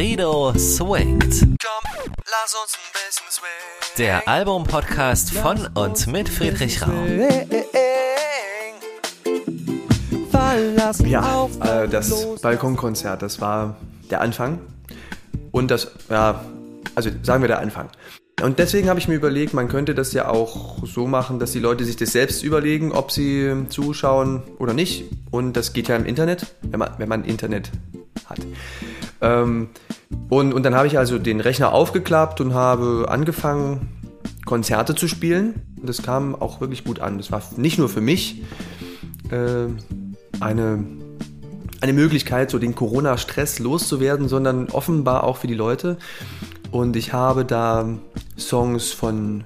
Frido swingt. Komm, lass uns ein bisschen swingen. Der Album-Podcast von und mit Friedrich Rau. Ja, äh, das Balkonkonzert, das war der Anfang. Und das, ja, also sagen wir der Anfang. Und deswegen habe ich mir überlegt, man könnte das ja auch so machen, dass die Leute sich das selbst überlegen, ob sie zuschauen oder nicht. Und das geht ja im Internet, wenn man, wenn man Internet hat. Ähm, und, und dann habe ich also den Rechner aufgeklappt und habe angefangen, Konzerte zu spielen. Und das kam auch wirklich gut an. Das war nicht nur für mich äh, eine, eine Möglichkeit, so den Corona-Stress loszuwerden, sondern offenbar auch für die Leute. Und ich habe da Songs von,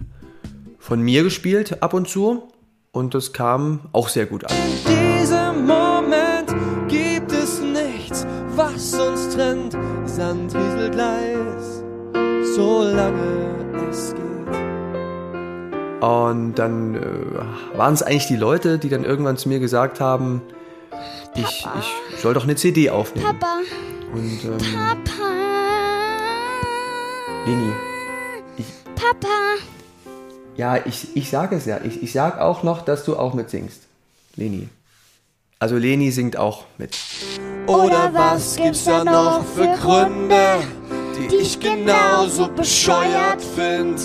von mir gespielt ab und zu. Und das kam auch sehr gut an. In diesem Moment was uns trennt. Sandrieselgleis, solange es geht. Und dann äh, waren es eigentlich die Leute, die dann irgendwann zu mir gesagt haben, ich, ich soll doch eine CD aufnehmen. Papa, Und ähm, Papa, Leni, ich, Papa. ja, ich, ich sage es ja. Ich, ich sag auch noch, dass du auch mitsingst. Leni. Also Leni singt auch mit. Oder was gibt's da noch für Gründe, die ich genauso bescheuert find?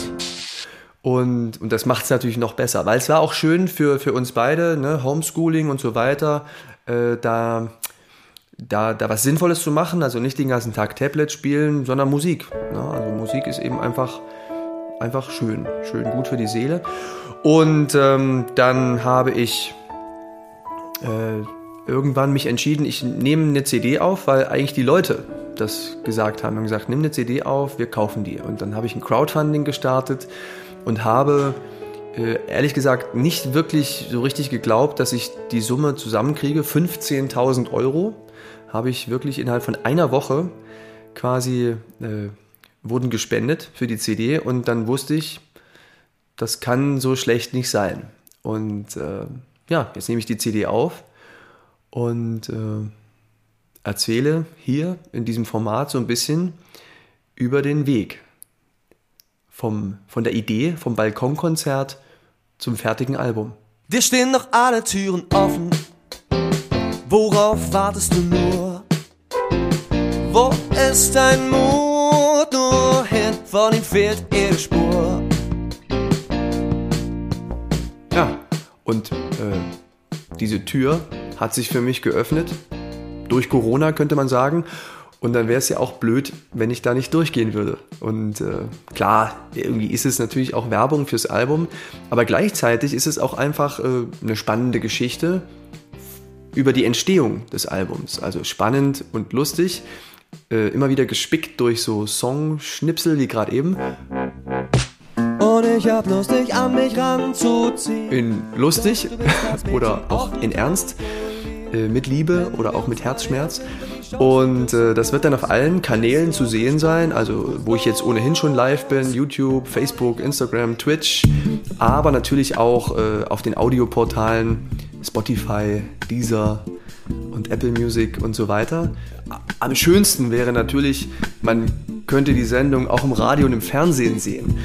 Und, und das macht es natürlich noch besser, weil es war auch schön für, für uns beide, ne? Homeschooling und so weiter, äh, da, da, da was Sinnvolles zu machen, also nicht den ganzen Tag Tablet spielen, sondern Musik. Ne? Also Musik ist eben einfach, einfach schön, schön gut für die Seele. Und ähm, dann habe ich äh, irgendwann mich entschieden, ich nehme eine CD auf, weil eigentlich die Leute das gesagt haben. Haben gesagt, nimm eine CD auf, wir kaufen die. Und dann habe ich ein Crowdfunding gestartet und habe äh, ehrlich gesagt nicht wirklich so richtig geglaubt, dass ich die Summe zusammenkriege. 15.000 Euro habe ich wirklich innerhalb von einer Woche quasi äh, wurden gespendet für die CD und dann wusste ich, das kann so schlecht nicht sein. Und äh, ja, jetzt nehme ich die CD auf und äh, erzähle hier in diesem Format so ein bisschen über den Weg vom, von der Idee vom Balkonkonzert zum fertigen Album. Dir stehen noch alle Türen offen. Worauf wartest du nur? Wo ist dein Mut? Nur hin, von ihm fehlt jede Spur. Ja, und äh, diese Tür hat sich für mich geöffnet. Durch Corona könnte man sagen. Und dann wäre es ja auch blöd, wenn ich da nicht durchgehen würde. Und äh, klar, irgendwie ist es natürlich auch Werbung fürs Album, aber gleichzeitig ist es auch einfach äh, eine spannende Geschichte über die Entstehung des Albums. Also spannend und lustig, äh, immer wieder gespickt durch so Songschnipsel wie gerade eben. Und ich hab Lust, dich an mich ranzuziehen. In lustig oder auch in Ernst, äh, mit Liebe oder auch mit Herzschmerz. Und äh, das wird dann auf allen Kanälen zu sehen sein, also wo ich jetzt ohnehin schon live bin, YouTube, Facebook, Instagram, Twitch, aber natürlich auch äh, auf den Audioportalen Spotify, Deezer und Apple Music und so weiter. Am schönsten wäre natürlich, man könnte die Sendung auch im Radio und im Fernsehen sehen.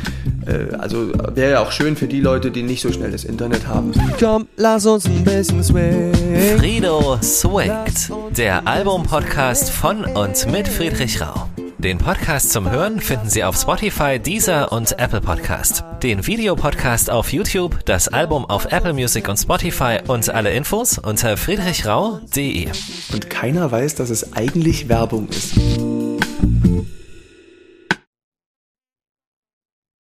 Äh, also wäre ja auch schön für die Leute, die nicht so schnell das Internet haben. Komm, lass uns ein bisschen swingen. Frido swingt. Der Album-Podcast von und mit Friedrich Rau. Den Podcast zum Hören finden Sie auf Spotify, Deezer und Apple Podcast. Den Videopodcast auf YouTube, das Album auf Apple Music und Spotify und alle Infos unter friedrichrau.de. Und keiner weiß, dass es eigentlich Werbung ist.